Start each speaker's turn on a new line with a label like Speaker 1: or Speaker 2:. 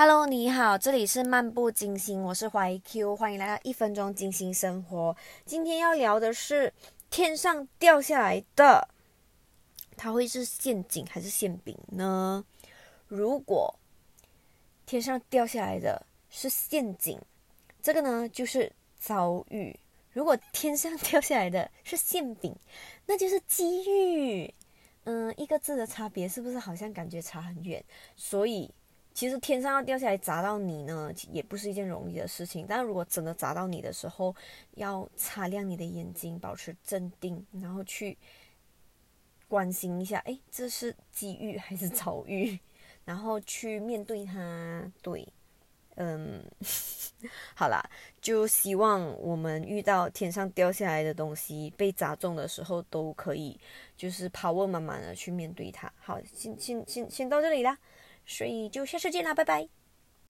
Speaker 1: Hello，你好，这里是漫步金星，我是怀 Q，欢迎来到一分钟金星生活。今天要聊的是天上掉下来的，它会是陷阱还是馅饼呢？如果天上掉下来的是陷阱，这个呢就是遭遇；如果天上掉下来的是馅饼，那就是机遇。嗯，一个字的差别是不是好像感觉差很远？所以。其实天上要掉下来砸到你呢，也不是一件容易的事情。但如果真的砸到你的时候，要擦亮你的眼睛，保持镇定，然后去关心一下，哎，这是机遇还是遭遇？然后去面对它。对，嗯，好啦，就希望我们遇到天上掉下来的东西被砸中的时候，都可以就是 power 慢慢的去面对它。好，先先先先到这里啦。所以就下次见啦，拜拜。